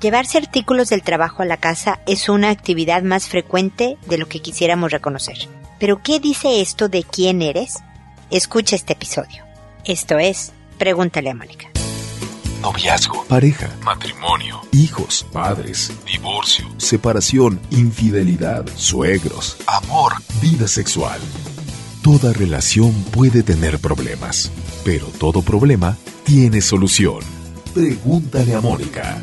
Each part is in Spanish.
Llevarse artículos del trabajo a la casa es una actividad más frecuente de lo que quisiéramos reconocer. Pero ¿qué dice esto de quién eres? Escucha este episodio. Esto es, pregúntale a Mónica. Noviazgo, pareja, matrimonio, hijos, padres, divorcio, separación, infidelidad, suegros, amor, vida sexual. Toda relación puede tener problemas, pero todo problema tiene solución. Pregúntale a Mónica.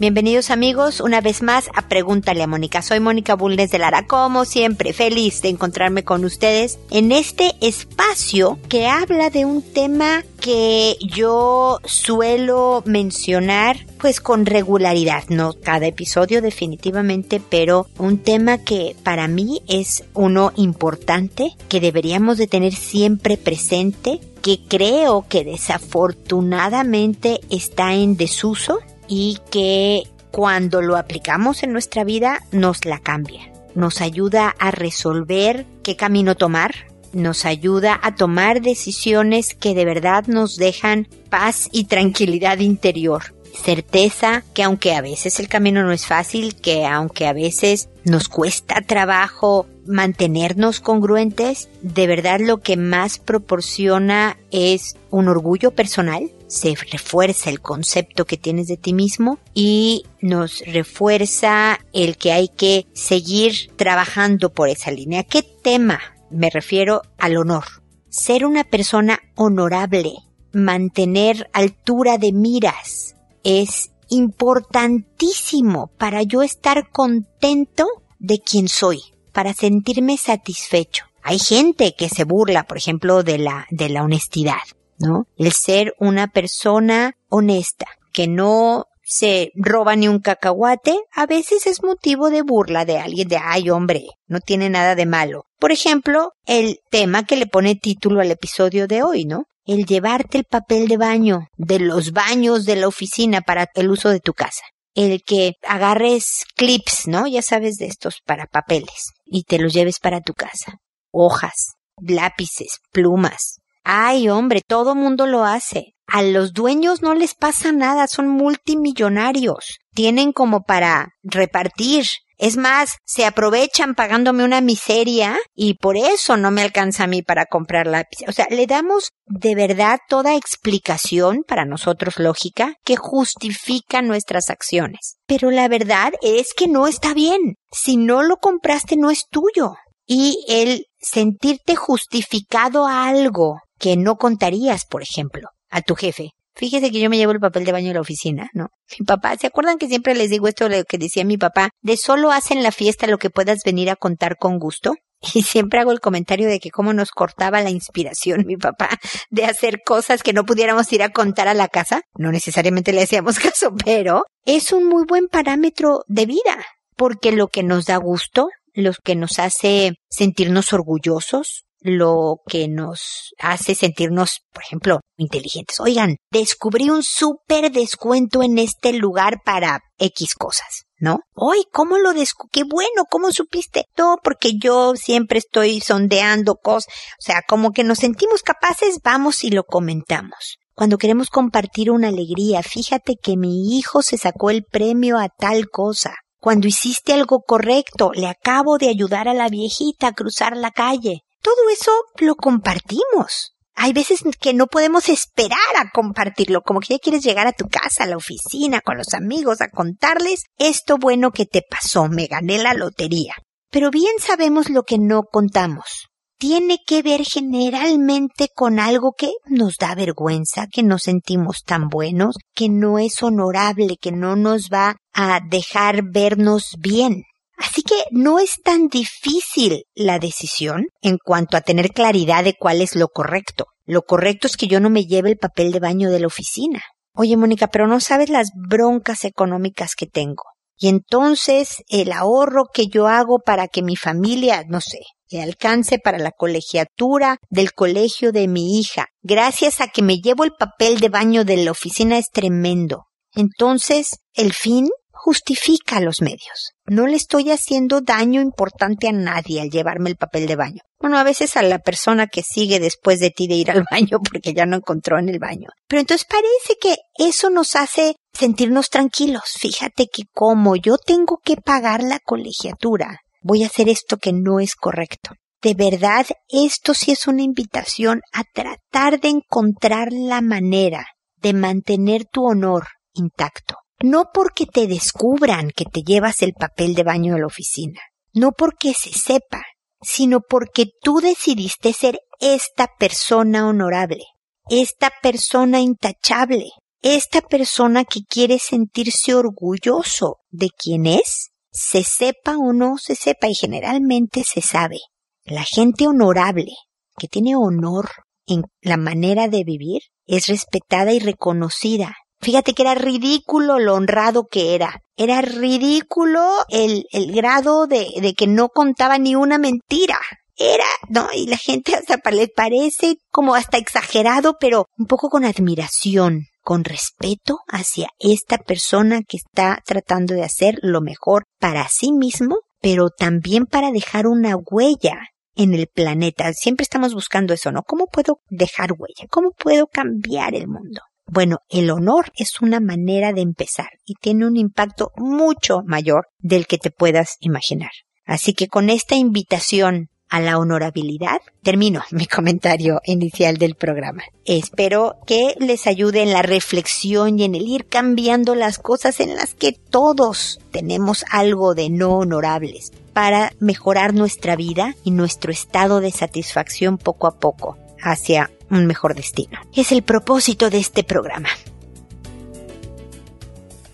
Bienvenidos amigos una vez más a Pregúntale a Mónica. Soy Mónica Bulnes de Lara, como siempre, feliz de encontrarme con ustedes en este espacio que habla de un tema que yo suelo mencionar pues con regularidad, no cada episodio definitivamente, pero un tema que para mí es uno importante, que deberíamos de tener siempre presente, que creo que desafortunadamente está en desuso y que cuando lo aplicamos en nuestra vida nos la cambia. Nos ayuda a resolver qué camino tomar, nos ayuda a tomar decisiones que de verdad nos dejan paz y tranquilidad interior. Certeza que aunque a veces el camino no es fácil, que aunque a veces nos cuesta trabajo mantenernos congruentes, de verdad lo que más proporciona es un orgullo personal, se refuerza el concepto que tienes de ti mismo y nos refuerza el que hay que seguir trabajando por esa línea. ¿Qué tema? Me refiero al honor. Ser una persona honorable, mantener altura de miras, es importantísimo para yo estar contento de quien soy, para sentirme satisfecho. Hay gente que se burla, por ejemplo, de la, de la honestidad. ¿No? El ser una persona honesta, que no se roba ni un cacahuate, a veces es motivo de burla de alguien de, ay hombre, no tiene nada de malo. Por ejemplo, el tema que le pone título al episodio de hoy, ¿no? El llevarte el papel de baño de los baños de la oficina para el uso de tu casa. El que agarres clips, ¿no? Ya sabes de estos para papeles y te los lleves para tu casa. Hojas, lápices, plumas, Ay, hombre, todo mundo lo hace. A los dueños no les pasa nada, son multimillonarios. Tienen como para repartir. Es más, se aprovechan pagándome una miseria y por eso no me alcanza a mí para comprar lápiz. O sea, le damos de verdad toda explicación, para nosotros lógica, que justifica nuestras acciones. Pero la verdad es que no está bien. Si no lo compraste no es tuyo. Y el sentirte justificado a algo que no contarías, por ejemplo, a tu jefe. Fíjese que yo me llevo el papel de baño a la oficina, ¿no? Mi papá, ¿se acuerdan que siempre les digo esto lo que decía mi papá? De solo hacen la fiesta lo que puedas venir a contar con gusto. Y siempre hago el comentario de que cómo nos cortaba la inspiración mi papá de hacer cosas que no pudiéramos ir a contar a la casa. No necesariamente le hacíamos caso, pero es un muy buen parámetro de vida. Porque lo que nos da gusto, lo que nos hace sentirnos orgullosos, lo que nos hace sentirnos, por ejemplo, inteligentes. Oigan, descubrí un súper descuento en este lugar para X cosas. ¿no? Hoy, ¿cómo lo descubrí? Qué bueno, ¿cómo supiste? No, porque yo siempre estoy sondeando cosas, o sea, como que nos sentimos capaces, vamos y lo comentamos. Cuando queremos compartir una alegría, fíjate que mi hijo se sacó el premio a tal cosa. Cuando hiciste algo correcto, le acabo de ayudar a la viejita a cruzar la calle todo eso lo compartimos. Hay veces que no podemos esperar a compartirlo, como que ya quieres llegar a tu casa, a la oficina, con los amigos, a contarles esto bueno que te pasó, me gané la lotería. Pero bien sabemos lo que no contamos. Tiene que ver generalmente con algo que nos da vergüenza, que nos sentimos tan buenos, que no es honorable, que no nos va a dejar vernos bien. Así que no es tan difícil la decisión en cuanto a tener claridad de cuál es lo correcto. Lo correcto es que yo no me lleve el papel de baño de la oficina. Oye, Mónica, pero no sabes las broncas económicas que tengo. Y entonces el ahorro que yo hago para que mi familia, no sé, le alcance para la colegiatura del colegio de mi hija, gracias a que me llevo el papel de baño de la oficina es tremendo. Entonces, el fin justifica los medios. No le estoy haciendo daño importante a nadie al llevarme el papel de baño. Bueno, a veces a la persona que sigue después de ti de ir al baño porque ya no encontró en el baño. Pero entonces parece que eso nos hace sentirnos tranquilos. Fíjate que como yo tengo que pagar la colegiatura, voy a hacer esto que no es correcto. De verdad, esto sí es una invitación a tratar de encontrar la manera de mantener tu honor intacto. No porque te descubran que te llevas el papel de baño de la oficina, no porque se sepa, sino porque tú decidiste ser esta persona honorable, esta persona intachable, esta persona que quiere sentirse orgulloso de quién es, se sepa o no se sepa y generalmente se sabe. La gente honorable, que tiene honor en la manera de vivir, es respetada y reconocida. Fíjate que era ridículo lo honrado que era. Era ridículo el, el grado de, de que no contaba ni una mentira. Era, no, y la gente hasta le parece como hasta exagerado, pero un poco con admiración, con respeto hacia esta persona que está tratando de hacer lo mejor para sí mismo, pero también para dejar una huella en el planeta. Siempre estamos buscando eso, ¿no? ¿Cómo puedo dejar huella? ¿Cómo puedo cambiar el mundo? Bueno, el honor es una manera de empezar y tiene un impacto mucho mayor del que te puedas imaginar. Así que con esta invitación a la honorabilidad, termino mi comentario inicial del programa. Espero que les ayude en la reflexión y en el ir cambiando las cosas en las que todos tenemos algo de no honorables para mejorar nuestra vida y nuestro estado de satisfacción poco a poco hacia un mejor destino. Es el propósito de este programa.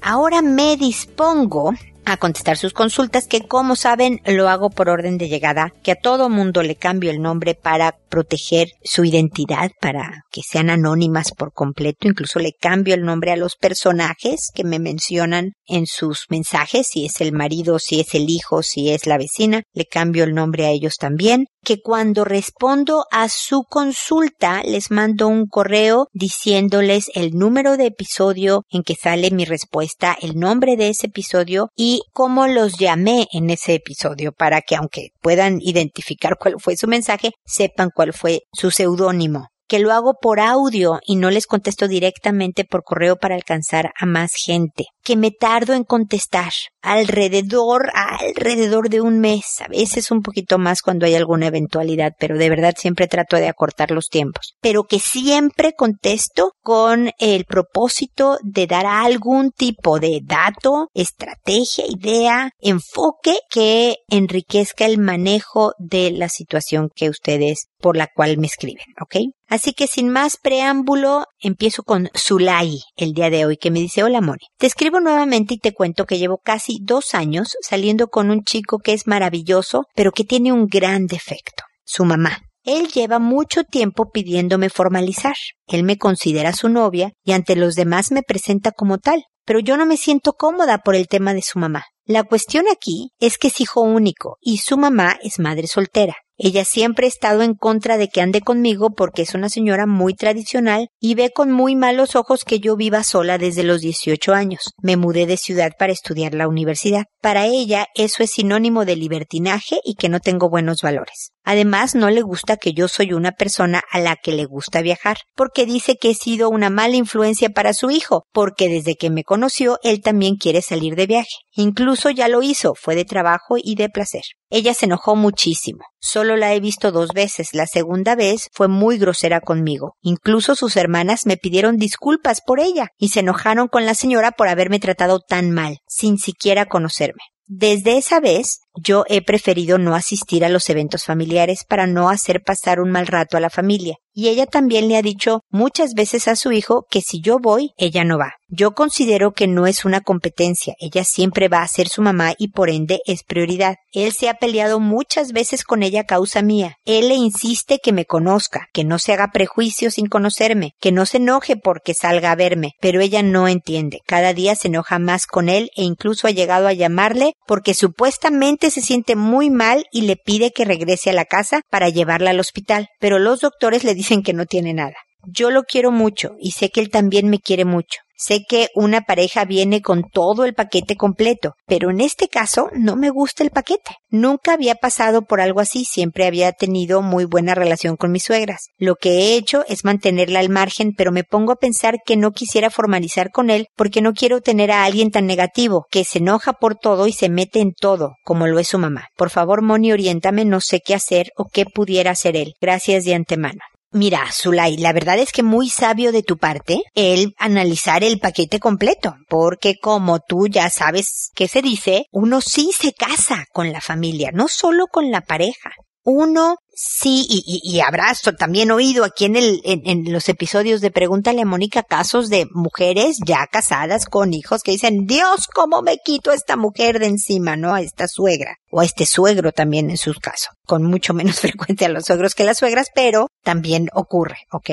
Ahora me dispongo a contestar sus consultas que como saben lo hago por orden de llegada, que a todo mundo le cambio el nombre para proteger su identidad, para que sean anónimas por completo, incluso le cambio el nombre a los personajes que me mencionan en sus mensajes, si es el marido, si es el hijo, si es la vecina, le cambio el nombre a ellos también, que cuando respondo a su consulta les mando un correo diciéndoles el número de episodio en que sale mi respuesta, el nombre de ese episodio y cómo los llamé en ese episodio para que aunque puedan identificar cuál fue su mensaje, sepan cuál fue su seudónimo que lo hago por audio y no les contesto directamente por correo para alcanzar a más gente, que me tardo en contestar alrededor, alrededor de un mes, a veces un poquito más cuando hay alguna eventualidad, pero de verdad siempre trato de acortar los tiempos, pero que siempre contesto con el propósito de dar algún tipo de dato, estrategia, idea, enfoque que enriquezca el manejo de la situación que ustedes por la cual me escriben, ¿ok? Así que sin más preámbulo, empiezo con Zulay el día de hoy, que me dice, hola Moni, te escribo nuevamente y te cuento que llevo casi dos años saliendo con un chico que es maravilloso, pero que tiene un gran defecto, su mamá. Él lleva mucho tiempo pidiéndome formalizar. Él me considera su novia y ante los demás me presenta como tal, pero yo no me siento cómoda por el tema de su mamá. La cuestión aquí es que es hijo único y su mamá es madre soltera. Ella siempre ha estado en contra de que ande conmigo porque es una señora muy tradicional y ve con muy malos ojos que yo viva sola desde los 18 años. Me mudé de ciudad para estudiar la universidad. Para ella eso es sinónimo de libertinaje y que no tengo buenos valores. Además, no le gusta que yo soy una persona a la que le gusta viajar, porque dice que he sido una mala influencia para su hijo, porque desde que me conoció él también quiere salir de viaje. Incluso ya lo hizo, fue de trabajo y de placer. Ella se enojó muchísimo. Solo la he visto dos veces. La segunda vez fue muy grosera conmigo. Incluso sus hermanas me pidieron disculpas por ella y se enojaron con la señora por haberme tratado tan mal, sin siquiera conocerme. Desde esa vez, yo he preferido no asistir a los eventos familiares para no hacer pasar un mal rato a la familia. Y ella también le ha dicho muchas veces a su hijo que si yo voy, ella no va. Yo considero que no es una competencia, ella siempre va a ser su mamá y por ende es prioridad. Él se ha peleado muchas veces con ella a causa mía. Él le insiste que me conozca, que no se haga prejuicios sin conocerme, que no se enoje porque salga a verme, pero ella no entiende. Cada día se enoja más con él e incluso ha llegado a llamarle porque supuestamente se siente muy mal y le pide que regrese a la casa para llevarla al hospital, pero los doctores le dicen que no tiene nada. Yo lo quiero mucho y sé que él también me quiere mucho. Sé que una pareja viene con todo el paquete completo, pero en este caso no me gusta el paquete. Nunca había pasado por algo así, siempre había tenido muy buena relación con mis suegras. Lo que he hecho es mantenerla al margen, pero me pongo a pensar que no quisiera formalizar con él porque no quiero tener a alguien tan negativo, que se enoja por todo y se mete en todo, como lo es su mamá. Por favor, Moni, oriéntame, no sé qué hacer o qué pudiera hacer él. Gracias de antemano. Mira, Zulay, la verdad es que muy sabio de tu parte el analizar el paquete completo, porque como tú ya sabes que se dice, uno sí se casa con la familia, no solo con la pareja. Uno sí, y, y, habrás también oído aquí en, el, en, los episodios de Pregúntale a Mónica casos de mujeres ya casadas con hijos que dicen, Dios, ¿cómo me quito a esta mujer de encima, no? A esta suegra, o a este suegro también en sus casos, con mucho menos frecuencia a los suegros que las suegras, pero también ocurre, ¿ok?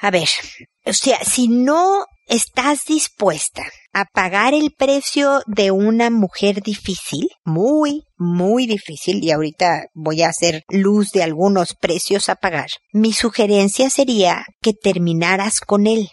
A ver, o sea, si no estás dispuesta a pagar el precio de una mujer difícil, muy, muy difícil, y ahorita voy a hacer luz de algunos precios a pagar, mi sugerencia sería que terminaras con él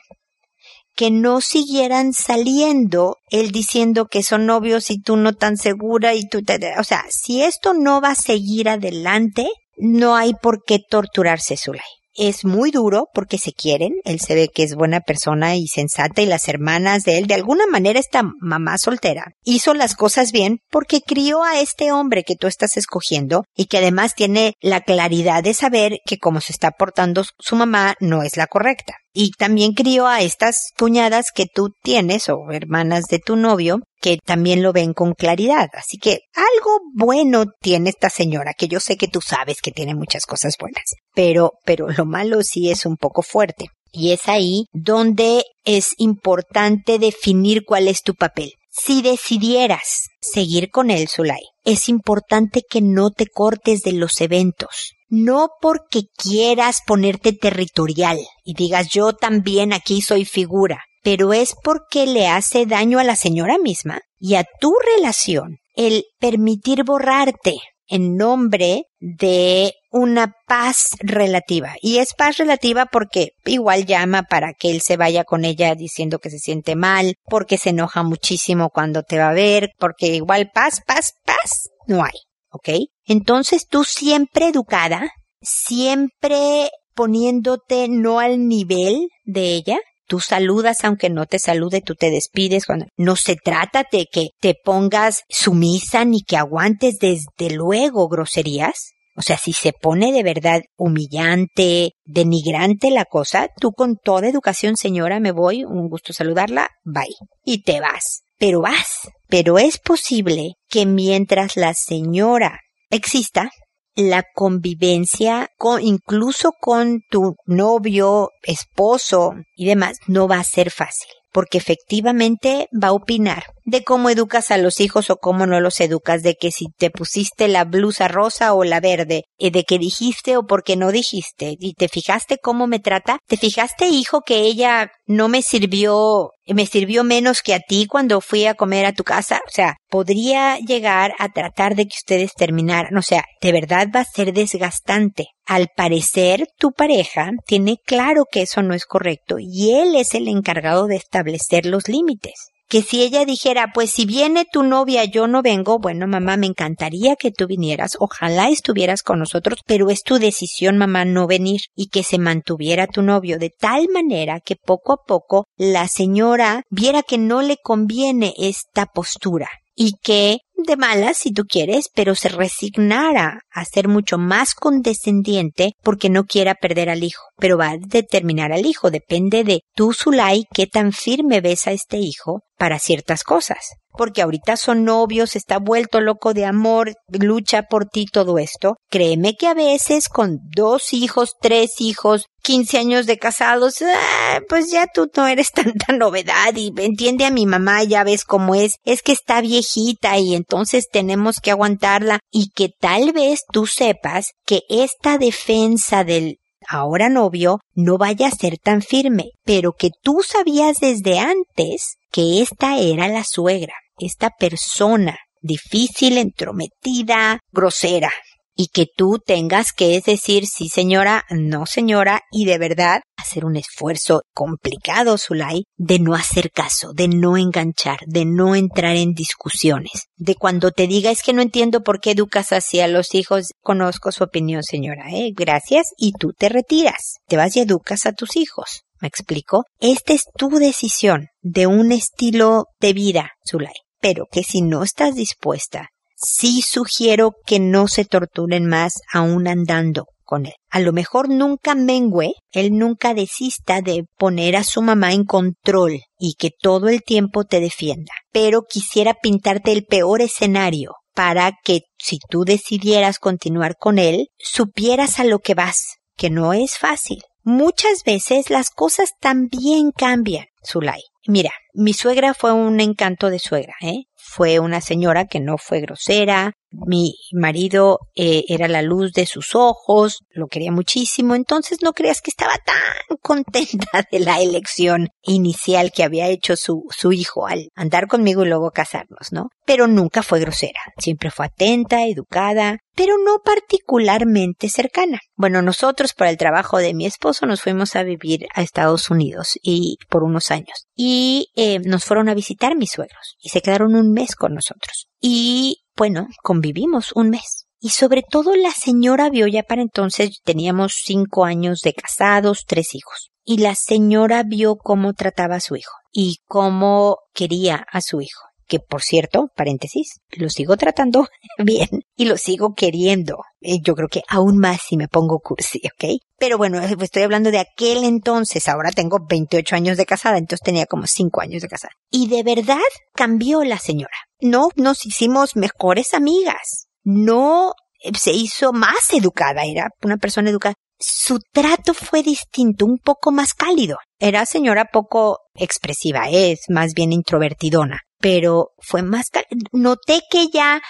que no siguieran saliendo él diciendo que son novios y tú no tan segura y tú te, o sea, si esto no va a seguir adelante, no hay por qué torturarse, Zulay es muy duro porque se quieren, él se ve que es buena persona y sensata y las hermanas de él, de alguna manera esta mamá soltera, hizo las cosas bien porque crió a este hombre que tú estás escogiendo y que además tiene la claridad de saber que como se está portando su mamá no es la correcta y también crió a estas cuñadas que tú tienes o hermanas de tu novio que también lo ven con claridad. Así que algo bueno tiene esta señora, que yo sé que tú sabes que tiene muchas cosas buenas, pero, pero lo malo sí es un poco fuerte. Y es ahí donde es importante definir cuál es tu papel. Si decidieras seguir con él, Zulay, es importante que no te cortes de los eventos no porque quieras ponerte territorial y digas yo también aquí soy figura, pero es porque le hace daño a la señora misma y a tu relación el permitir borrarte en nombre de una paz relativa. Y es paz relativa porque igual llama para que él se vaya con ella diciendo que se siente mal, porque se enoja muchísimo cuando te va a ver, porque igual paz, paz, paz no hay. ¿ok? Entonces tú siempre educada, siempre poniéndote no al nivel de ella, tú saludas aunque no te salude, tú te despides cuando no se trata de que te pongas sumisa ni que aguantes desde luego groserías. O sea, si se pone de verdad humillante, denigrante la cosa, tú con toda educación, señora, me voy, un gusto saludarla, bye. Y te vas. Pero vas. Pero es posible que mientras la señora exista, la convivencia con, incluso con tu novio, esposo y demás no va a ser fácil porque efectivamente va a opinar de cómo educas a los hijos o cómo no los educas, de que si te pusiste la blusa rosa o la verde, y de que dijiste o porque no dijiste, y te fijaste cómo me trata, te fijaste hijo que ella no me sirvió, me sirvió menos que a ti cuando fui a comer a tu casa, o sea, podría llegar a tratar de que ustedes terminaran, o sea, de verdad va a ser desgastante. Al parecer, tu pareja tiene claro que eso no es correcto y él es el encargado de establecer los límites. Que si ella dijera, pues si viene tu novia, yo no vengo, bueno, mamá, me encantaría que tú vinieras, ojalá estuvieras con nosotros, pero es tu decisión, mamá, no venir y que se mantuviera tu novio de tal manera que poco a poco la señora viera que no le conviene esta postura y que de malas si tú quieres, pero se resignara a ser mucho más condescendiente porque no quiera perder al hijo. Pero va a determinar al hijo, depende de tú, Zulay, qué tan firme ves a este hijo para ciertas cosas porque ahorita son novios, está vuelto loco de amor, lucha por ti todo esto. Créeme que a veces con dos hijos, tres hijos, 15 años de casados, ah, pues ya tú no eres tanta novedad y entiende a mi mamá, ya ves cómo es, es que está viejita y entonces tenemos que aguantarla y que tal vez tú sepas que esta defensa del ahora novio no vaya a ser tan firme, pero que tú sabías desde antes que esta era la suegra esta persona difícil, entrometida, grosera. Y que tú tengas que decir sí señora, no señora y de verdad hacer un esfuerzo complicado, Zulay, de no hacer caso, de no enganchar, de no entrar en discusiones, de cuando te diga es que no entiendo por qué educas así a los hijos, conozco su opinión señora, eh, gracias y tú te retiras, te vas y educas a tus hijos. ¿Me explico? Esta es tu decisión de un estilo de vida, Zulay. Pero que si no estás dispuesta sí sugiero que no se torturen más aún andando con él. A lo mejor nunca mengue, él nunca desista de poner a su mamá en control y que todo el tiempo te defienda. Pero quisiera pintarte el peor escenario para que si tú decidieras continuar con él, supieras a lo que vas, que no es fácil. Muchas veces las cosas también cambian, Zulay. Mira, mi suegra fue un encanto de suegra, ¿eh? Fue una señora que no fue grosera, mi marido eh, era la luz de sus ojos, lo quería muchísimo, entonces no creas que estaba tan contenta de la elección inicial que había hecho su, su hijo al andar conmigo y luego casarnos, ¿no? Pero nunca fue grosera, siempre fue atenta, educada, pero no particularmente cercana. Bueno, nosotros por el trabajo de mi esposo nos fuimos a vivir a Estados Unidos y por unos años y eh, nos fueron a visitar mis suegros y se quedaron un mes con nosotros. Y bueno, convivimos un mes. Y sobre todo la señora vio ya para entonces teníamos cinco años de casados, tres hijos. Y la señora vio cómo trataba a su hijo y cómo quería a su hijo que por cierto, paréntesis, lo sigo tratando bien y lo sigo queriendo. Eh, yo creo que aún más si me pongo cursi, ¿ok? Pero bueno, eh, estoy hablando de aquel entonces, ahora tengo 28 años de casada, entonces tenía como 5 años de casada. Y de verdad cambió la señora no nos hicimos mejores amigas, no eh, se hizo más educada, era una persona educada. Su trato fue distinto, un poco más cálido. Era señora poco expresiva, es más bien introvertidona, pero fue más cálido. Noté que ya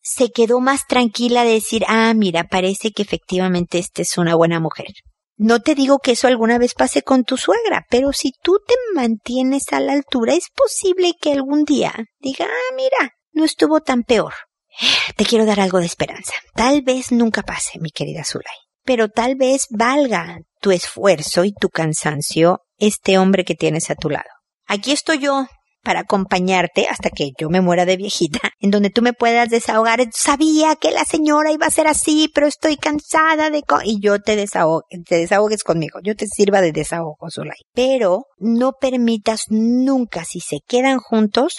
se quedó más tranquila de decir, ah, mira, parece que efectivamente esta es una buena mujer. No te digo que eso alguna vez pase con tu suegra, pero si tú te mantienes a la altura, es posible que algún día diga, ah, mira, no estuvo tan peor. Te quiero dar algo de esperanza. Tal vez nunca pase, mi querida Zulay, pero tal vez valga tu esfuerzo y tu cansancio este hombre que tienes a tu lado. Aquí estoy yo, para acompañarte hasta que yo me muera de viejita, en donde tú me puedas desahogar. Sabía que la señora iba a ser así, pero estoy cansada de... y yo te, desahogue, te desahogues conmigo, yo te sirva de desahogo, Solay. Pero no permitas nunca, si se quedan juntos,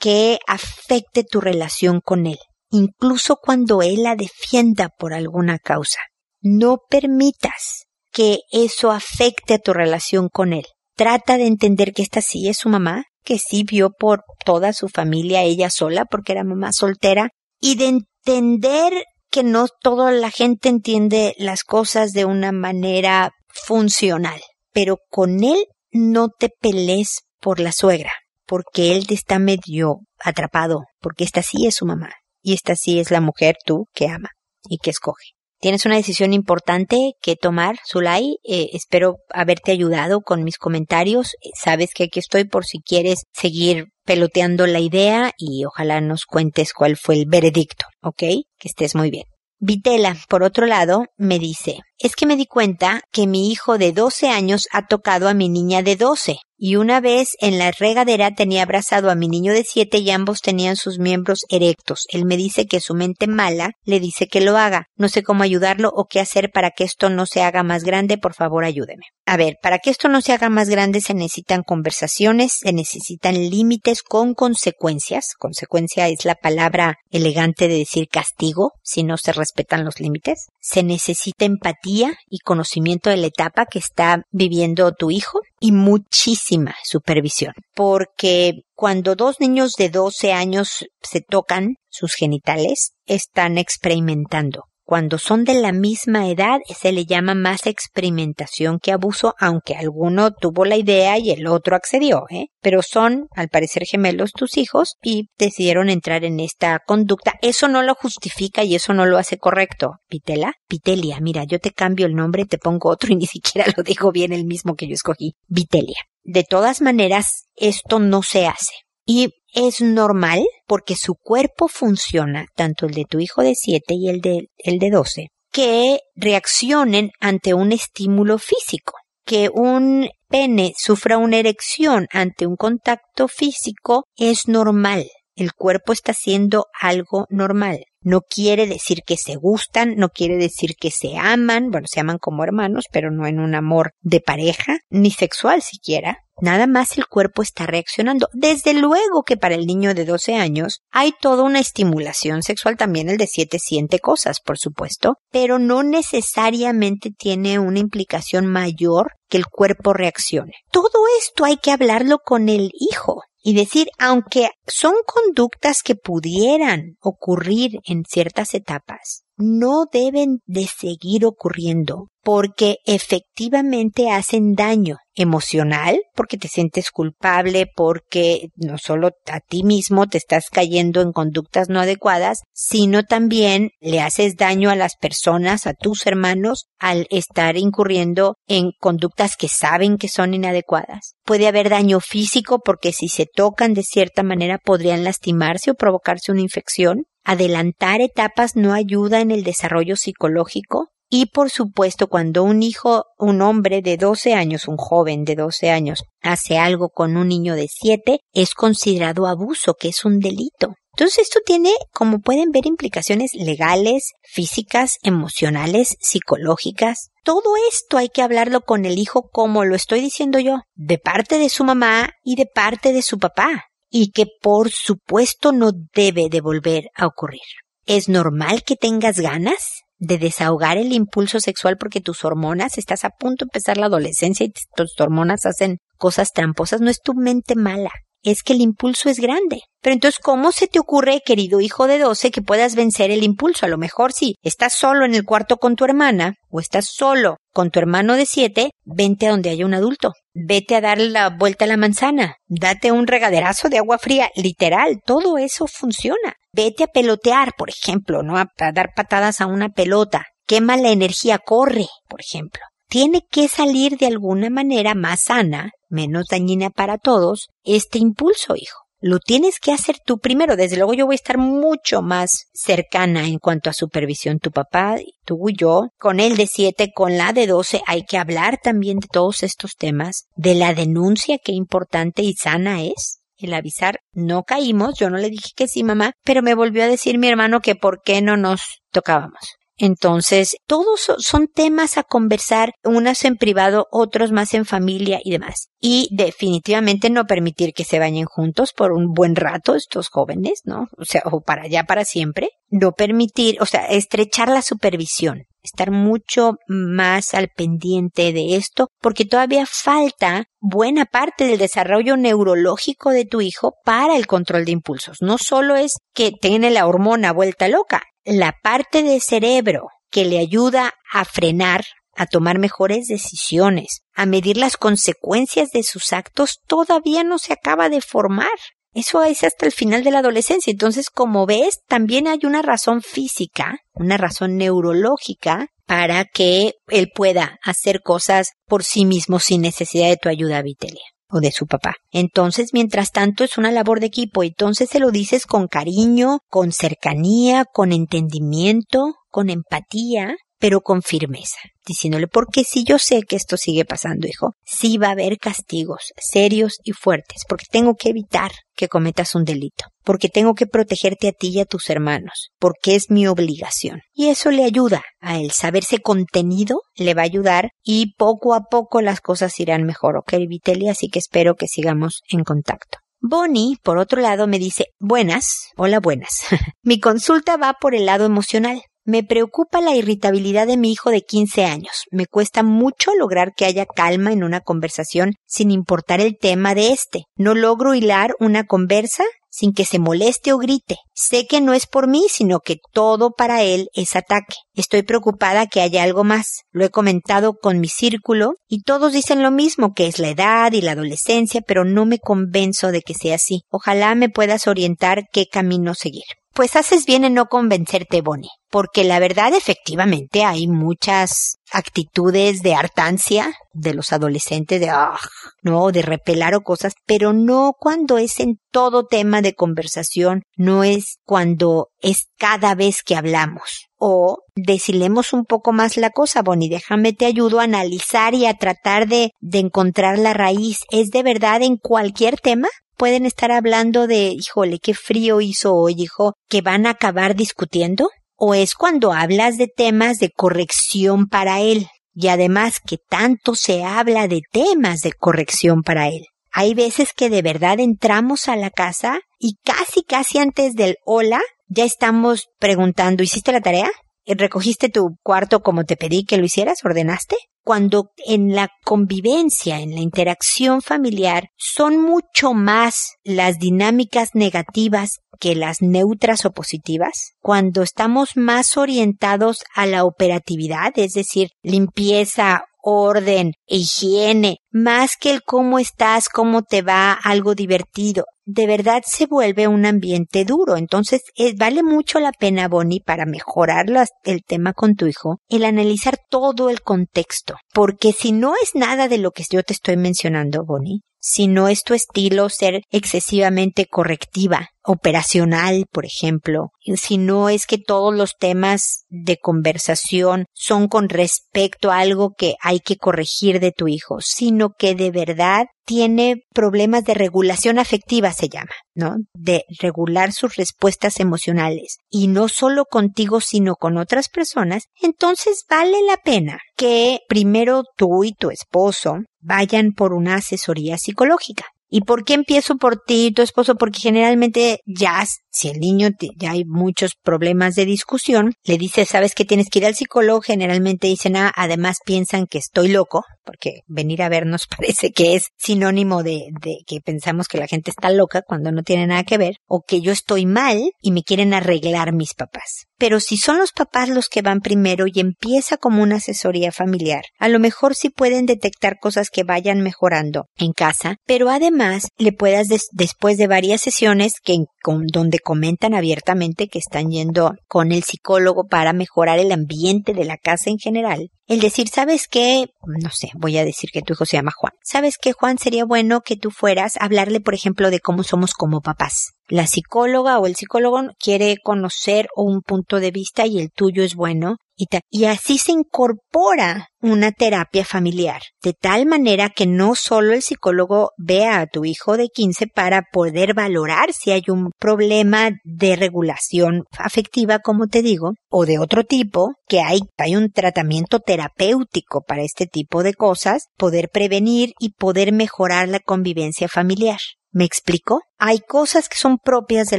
que afecte tu relación con él, incluso cuando él la defienda por alguna causa. No permitas que eso afecte a tu relación con él. Trata de entender que esta sí es su mamá, que sí vio por toda su familia ella sola porque era mamá soltera y de entender que no toda la gente entiende las cosas de una manera funcional. Pero con él no te pelees por la suegra, porque él te está medio atrapado, porque esta sí es su mamá y esta sí es la mujer tú que ama y que escoge. Tienes una decisión importante que tomar, Zulay. Eh, espero haberte ayudado con mis comentarios. Sabes que aquí estoy por si quieres seguir peloteando la idea y ojalá nos cuentes cuál fue el veredicto, ¿ok? Que estés muy bien. Vitela, por otro lado, me dice, es que me di cuenta que mi hijo de 12 años ha tocado a mi niña de 12 y una vez en la regadera tenía abrazado a mi niño de siete y ambos tenían sus miembros erectos. Él me dice que su mente mala le dice que lo haga. No sé cómo ayudarlo o qué hacer para que esto no se haga más grande. Por favor, ayúdeme. A ver, para que esto no se haga más grande se necesitan conversaciones, se necesitan límites con consecuencias. Consecuencia es la palabra elegante de decir castigo si no se respetan los límites. Se necesita empatía y conocimiento de la etapa que está viviendo tu hijo y muchísima supervisión, porque cuando dos niños de 12 años se tocan sus genitales, están experimentando cuando son de la misma edad se le llama más experimentación que abuso, aunque alguno tuvo la idea y el otro accedió, ¿eh? Pero son, al parecer, gemelos tus hijos y decidieron entrar en esta conducta. Eso no lo justifica y eso no lo hace correcto. Pitela, Pitelia, mira, yo te cambio el nombre, te pongo otro y ni siquiera lo digo bien el mismo que yo escogí. Vitelia. De todas maneras, esto no se hace. Y es normal porque su cuerpo funciona, tanto el de tu hijo de 7 y el de, el de 12, que reaccionen ante un estímulo físico. Que un pene sufra una erección ante un contacto físico es normal. El cuerpo está haciendo algo normal. No quiere decir que se gustan, no quiere decir que se aman, bueno, se aman como hermanos, pero no en un amor de pareja, ni sexual siquiera. Nada más el cuerpo está reaccionando. Desde luego que para el niño de 12 años hay toda una estimulación sexual, también el de 7 siente cosas, por supuesto, pero no necesariamente tiene una implicación mayor que el cuerpo reaccione. Todo esto hay que hablarlo con el hijo y decir, aunque son conductas que pudieran ocurrir en ciertas etapas, no deben de seguir ocurriendo porque efectivamente hacen daño emocional, porque te sientes culpable, porque no solo a ti mismo te estás cayendo en conductas no adecuadas, sino también le haces daño a las personas, a tus hermanos, al estar incurriendo en conductas que saben que son inadecuadas. Puede haber daño físico porque si se tocan de cierta manera podrían lastimarse o provocarse una infección. Adelantar etapas no ayuda en el desarrollo psicológico. Y por supuesto, cuando un hijo, un hombre de 12 años, un joven de 12 años, hace algo con un niño de 7, es considerado abuso, que es un delito. Entonces esto tiene, como pueden ver, implicaciones legales, físicas, emocionales, psicológicas. Todo esto hay que hablarlo con el hijo como lo estoy diciendo yo, de parte de su mamá y de parte de su papá y que por supuesto no debe de volver a ocurrir. ¿Es normal que tengas ganas de desahogar el impulso sexual porque tus hormonas, estás a punto de empezar la adolescencia y tus hormonas hacen cosas tramposas? No es tu mente mala, es que el impulso es grande. Pero entonces, ¿cómo se te ocurre, querido hijo de 12, que puedas vencer el impulso? A lo mejor si estás solo en el cuarto con tu hermana o estás solo con tu hermano de 7, vente a donde haya un adulto. Vete a dar la vuelta a la manzana. Date un regaderazo de agua fría. Literal, todo eso funciona. Vete a pelotear, por ejemplo, ¿no? A, a dar patadas a una pelota. Quema la energía, corre, por ejemplo. Tiene que salir de alguna manera más sana, menos dañina para todos, este impulso, hijo lo tienes que hacer tú primero. Desde luego yo voy a estar mucho más cercana en cuanto a supervisión. Tu papá, tú y yo, con el de siete, con la de doce, hay que hablar también de todos estos temas, de la denuncia, qué importante y sana es. El avisar, no caímos, yo no le dije que sí, mamá, pero me volvió a decir mi hermano que por qué no nos tocábamos. Entonces, todos son temas a conversar, unos en privado, otros más en familia y demás. Y definitivamente no permitir que se bañen juntos por un buen rato estos jóvenes, ¿no? O sea, o para allá para siempre. No permitir, o sea, estrechar la supervisión estar mucho más al pendiente de esto, porque todavía falta buena parte del desarrollo neurológico de tu hijo para el control de impulsos. No solo es que tiene la hormona vuelta loca, la parte del cerebro que le ayuda a frenar, a tomar mejores decisiones, a medir las consecuencias de sus actos, todavía no se acaba de formar. Eso es hasta el final de la adolescencia. Entonces, como ves, también hay una razón física, una razón neurológica para que él pueda hacer cosas por sí mismo sin necesidad de tu ayuda, Vitelia o de su papá. Entonces, mientras tanto, es una labor de equipo. Entonces se lo dices con cariño, con cercanía, con entendimiento, con empatía, pero con firmeza, diciéndole, porque si yo sé que esto sigue pasando, hijo, sí va a haber castigos serios y fuertes, porque tengo que evitar que cometas un delito, porque tengo que protegerte a ti y a tus hermanos, porque es mi obligación. Y eso le ayuda a él, saberse contenido, le va a ayudar y poco a poco las cosas irán mejor, ¿ok, Vitelia? Así que espero que sigamos en contacto. Bonnie, por otro lado, me dice, buenas, hola buenas. Mi consulta va por el lado emocional. Me preocupa la irritabilidad de mi hijo de 15 años. Me cuesta mucho lograr que haya calma en una conversación sin importar el tema de este. No logro hilar una conversa sin que se moleste o grite. Sé que no es por mí, sino que todo para él es ataque. Estoy preocupada que haya algo más. Lo he comentado con mi círculo y todos dicen lo mismo, que es la edad y la adolescencia, pero no me convenzo de que sea así. Ojalá me puedas orientar qué camino seguir. Pues haces bien en no convencerte, Bonnie, porque la verdad efectivamente hay muchas actitudes de hartancia de los adolescentes, de ah, no, de repelar o cosas, pero no cuando es en todo tema de conversación, no es cuando es cada vez que hablamos. O decilemos un poco más la cosa, Bonnie, déjame te ayudo a analizar y a tratar de, de encontrar la raíz. ¿Es de verdad en cualquier tema? Pueden estar hablando de, híjole, qué frío hizo hoy, hijo, que van a acabar discutiendo? ¿O es cuando hablas de temas de corrección para él? Y además que tanto se habla de temas de corrección para él. Hay veces que de verdad entramos a la casa y casi, casi antes del hola ya estamos preguntando, ¿hiciste la tarea? ¿Recogiste tu cuarto como te pedí que lo hicieras? ¿Ordenaste? Cuando en la convivencia, en la interacción familiar, son mucho más las dinámicas negativas que las neutras o positivas, cuando estamos más orientados a la operatividad, es decir, limpieza, orden, higiene, más que el cómo estás, cómo te va, algo divertido. De verdad se vuelve un ambiente duro. Entonces, vale mucho la pena, Bonnie, para mejorar el tema con tu hijo, el analizar todo el contexto. Porque si no es nada de lo que yo te estoy mencionando, Bonnie, si no es tu estilo ser excesivamente correctiva, operacional, por ejemplo, si no es que todos los temas de conversación son con respecto a algo que hay que corregir de tu hijo, sino que de verdad tiene problemas de regulación afectiva, se llama, ¿no? De regular sus respuestas emocionales. Y no solo contigo, sino con otras personas, entonces vale la pena que primero tú y tu esposo vayan por una asesoría psicológica. ¿Y por qué empiezo por ti y tu esposo? Porque generalmente ya, si el niño ya hay muchos problemas de discusión, le dice, sabes que tienes que ir al psicólogo, generalmente dicen, ah, además piensan que estoy loco, porque venir a vernos parece que es sinónimo de, de que pensamos que la gente está loca cuando no tiene nada que ver, o que yo estoy mal y me quieren arreglar mis papás. Pero si son los papás los que van primero y empieza como una asesoría familiar, a lo mejor sí pueden detectar cosas que vayan mejorando en casa, pero además le puedas después de varias sesiones que con, donde comentan abiertamente que están yendo con el psicólogo para mejorar el ambiente de la casa en general, el decir, ¿sabes qué? No sé, voy a decir que tu hijo se llama Juan. ¿Sabes qué, Juan? Sería bueno que tú fueras a hablarle, por ejemplo, de cómo somos como papás. La psicóloga o el psicólogo quiere conocer un punto de vista y el tuyo es bueno y, así se incorpora una terapia familiar, de tal manera que no solo el psicólogo vea a tu hijo de 15 para poder valorar si hay un problema de regulación afectiva, como te digo, o de otro tipo, que hay, hay un tratamiento terapéutico para este tipo de cosas, poder prevenir y poder mejorar la convivencia familiar. ¿Me explico? Hay cosas que son propias de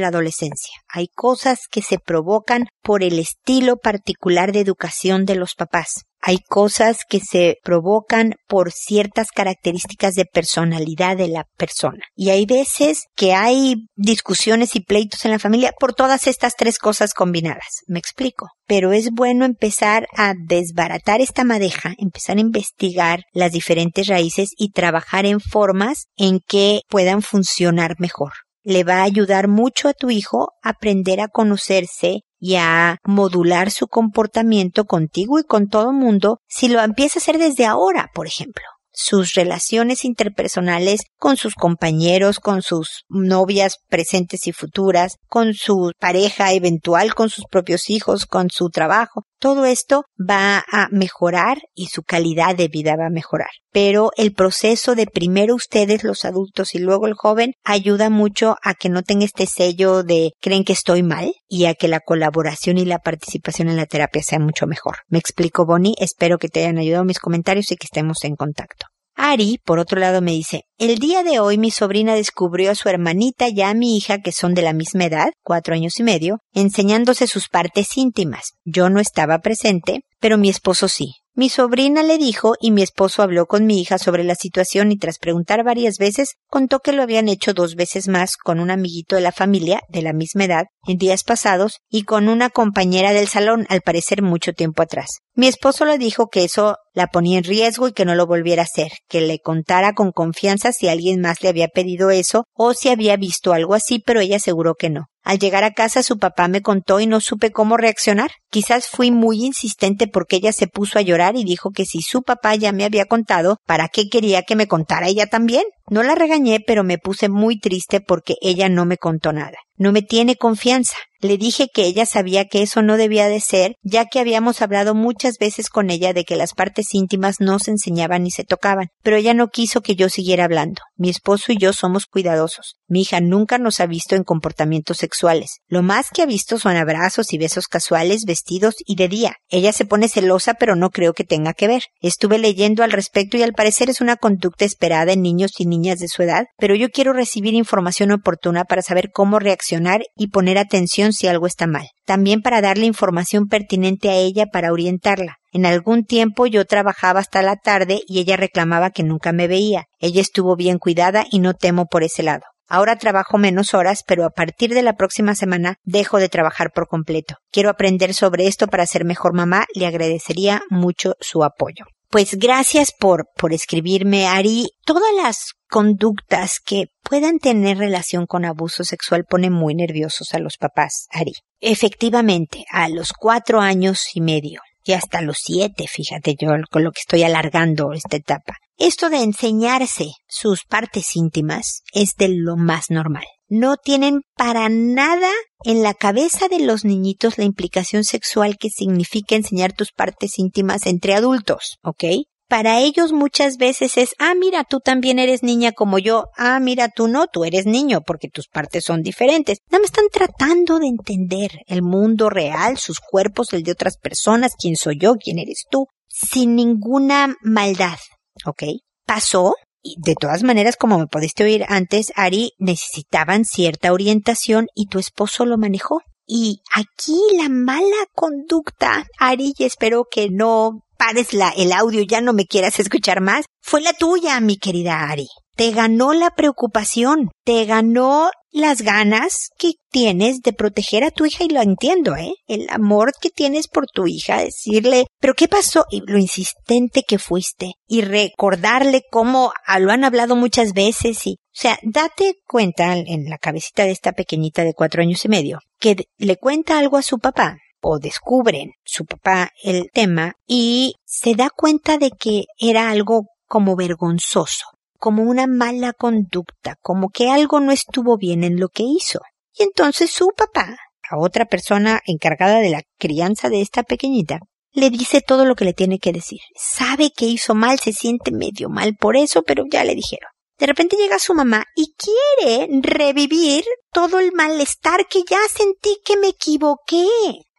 la adolescencia, hay cosas que se provocan por el estilo particular de educación de los papás, hay cosas que se provocan por ciertas características de personalidad de la persona. Y hay veces que hay discusiones y pleitos en la familia por todas estas tres cosas combinadas. Me explico. Pero es bueno empezar a desbaratar esta madeja, empezar a investigar las diferentes raíces y trabajar en formas en que puedan funcionar mejor le va a ayudar mucho a tu hijo a aprender a conocerse y a modular su comportamiento contigo y con todo mundo si lo empieza a hacer desde ahora, por ejemplo sus relaciones interpersonales con sus compañeros, con sus novias presentes y futuras, con su pareja eventual, con sus propios hijos, con su trabajo. Todo esto va a mejorar y su calidad de vida va a mejorar. Pero el proceso de primero ustedes los adultos y luego el joven ayuda mucho a que no tenga este sello de creen que estoy mal y a que la colaboración y la participación en la terapia sea mucho mejor. Me explico, Bonnie. Espero que te hayan ayudado mis comentarios y que estemos en contacto. Ari, por otro lado, me dice, el día de hoy mi sobrina descubrió a su hermanita y a mi hija, que son de la misma edad, cuatro años y medio, enseñándose sus partes íntimas. Yo no estaba presente, pero mi esposo sí. Mi sobrina le dijo y mi esposo habló con mi hija sobre la situación y tras preguntar varias veces contó que lo habían hecho dos veces más con un amiguito de la familia de la misma edad en días pasados y con una compañera del salón al parecer mucho tiempo atrás. Mi esposo le dijo que eso la ponía en riesgo y que no lo volviera a hacer, que le contara con confianza si alguien más le había pedido eso o si había visto algo así, pero ella aseguró que no. Al llegar a casa su papá me contó y no supe cómo reaccionar. Quizás fui muy insistente porque ella se puso a llorar y dijo que si su papá ya me había contado, ¿para qué quería que me contara ella también? No la regañé, pero me puse muy triste porque ella no me contó nada. No me tiene confianza. Le dije que ella sabía que eso no debía de ser, ya que habíamos hablado muchas veces con ella de que las partes íntimas no se enseñaban ni se tocaban, pero ella no quiso que yo siguiera hablando. Mi esposo y yo somos cuidadosos. Mi hija nunca nos ha visto en comportamientos sexuales. Lo más que ha visto son abrazos y besos casuales, vestidos y de día. Ella se pone celosa, pero no creo que tenga que ver. Estuve leyendo al respecto y al parecer es una conducta esperada en niños y niñas de su edad, pero yo quiero recibir información oportuna para saber cómo reaccionar y poner atención si algo está mal. También para darle información pertinente a ella para orientarla. En algún tiempo yo trabajaba hasta la tarde y ella reclamaba que nunca me veía. Ella estuvo bien cuidada y no temo por ese lado. Ahora trabajo menos horas, pero a partir de la próxima semana dejo de trabajar por completo. Quiero aprender sobre esto para ser mejor mamá. Le agradecería mucho su apoyo. Pues gracias por, por escribirme, Ari. Todas las conductas que puedan tener relación con abuso sexual ponen muy nerviosos a los papás, Ari. Efectivamente, a los cuatro años y medio y hasta los siete, fíjate yo con lo que estoy alargando esta etapa. Esto de enseñarse sus partes íntimas es de lo más normal. No tienen para nada en la cabeza de los niñitos la implicación sexual que significa enseñar tus partes íntimas entre adultos, ¿ok? para ellos muchas veces es, ah, mira, tú también eres niña como yo, ah, mira, tú no, tú eres niño porque tus partes son diferentes. No me están tratando de entender el mundo real, sus cuerpos, el de otras personas, quién soy yo, quién eres tú, sin ninguna maldad, ¿ok? Pasó, y de todas maneras, como me pudiste oír antes, Ari, necesitaban cierta orientación y tu esposo lo manejó. Y aquí la mala conducta, Ari, y espero que no pares el audio, ya no me quieras escuchar más, fue la tuya, mi querida Ari. Te ganó la preocupación, te ganó las ganas que tienes de proteger a tu hija y lo entiendo, ¿eh? El amor que tienes por tu hija, decirle, pero ¿qué pasó? Y lo insistente que fuiste y recordarle cómo lo han hablado muchas veces y, o sea, date cuenta en la cabecita de esta pequeñita de cuatro años y medio que le cuenta algo a su papá o descubren su papá el tema y se da cuenta de que era algo como vergonzoso, como una mala conducta, como que algo no estuvo bien en lo que hizo. Y entonces su papá, a otra persona encargada de la crianza de esta pequeñita, le dice todo lo que le tiene que decir. Sabe que hizo mal, se siente medio mal por eso, pero ya le dijeron. De repente llega su mamá y quiere revivir todo el malestar que ya sentí que me equivoqué.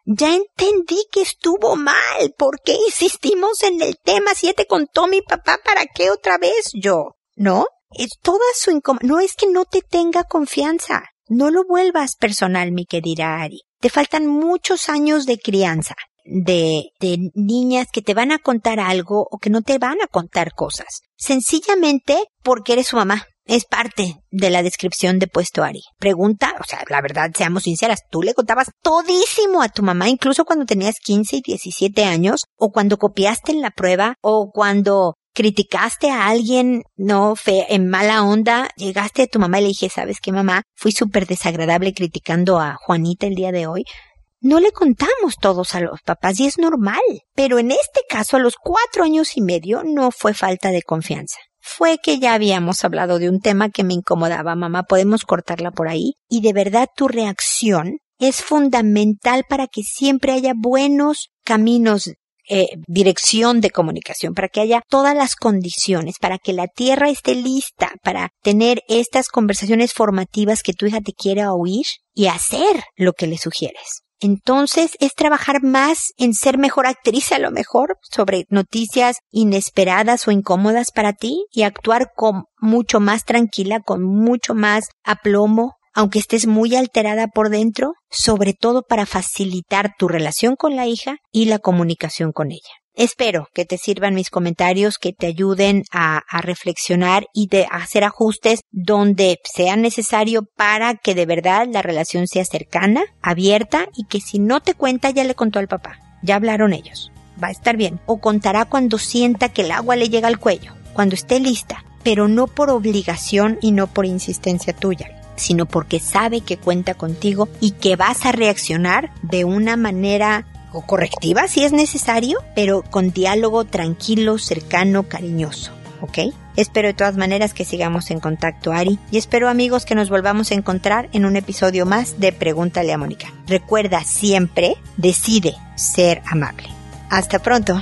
Ya entendí que estuvo mal. ¿Por qué insistimos en el tema? Si ya te contó mi papá, ¿para qué otra vez yo? ¿No? Es toda su incom No es que no te tenga confianza. No lo vuelvas personal, mi querida Ari. Te faltan muchos años de crianza, de, de niñas que te van a contar algo o que no te van a contar cosas. Sencillamente porque eres su mamá es parte de la descripción de puesto Ari. Pregunta, o sea, la verdad, seamos sinceras, tú le contabas todísimo a tu mamá, incluso cuando tenías 15 y 17 años, o cuando copiaste en la prueba, o cuando criticaste a alguien, no, fe, en mala onda, llegaste a tu mamá y le dije, ¿sabes qué mamá? Fui súper desagradable criticando a Juanita el día de hoy. No le contamos todos a los papás y es normal. Pero en este caso, a los cuatro años y medio, no fue falta de confianza fue que ya habíamos hablado de un tema que me incomodaba, mamá, podemos cortarla por ahí. Y de verdad tu reacción es fundamental para que siempre haya buenos caminos eh, dirección de comunicación, para que haya todas las condiciones, para que la tierra esté lista para tener estas conversaciones formativas que tu hija te quiera oír y hacer lo que le sugieres. Entonces es trabajar más en ser mejor actriz a lo mejor sobre noticias inesperadas o incómodas para ti y actuar con mucho más tranquila, con mucho más aplomo, aunque estés muy alterada por dentro, sobre todo para facilitar tu relación con la hija y la comunicación con ella. Espero que te sirvan mis comentarios, que te ayuden a, reflexionar y de hacer ajustes donde sea necesario para que de verdad la relación sea cercana, abierta y que si no te cuenta ya le contó al papá. Ya hablaron ellos. Va a estar bien. O contará cuando sienta que el agua le llega al cuello, cuando esté lista, pero no por obligación y no por insistencia tuya. Sino porque sabe que cuenta contigo y que vas a reaccionar de una manera correctiva si es necesario, pero con diálogo tranquilo, cercano, cariñoso. ¿Ok? Espero de todas maneras que sigamos en contacto, Ari, y espero amigos que nos volvamos a encontrar en un episodio más de Pregúntale a Mónica. Recuerda siempre, decide ser amable. Hasta pronto.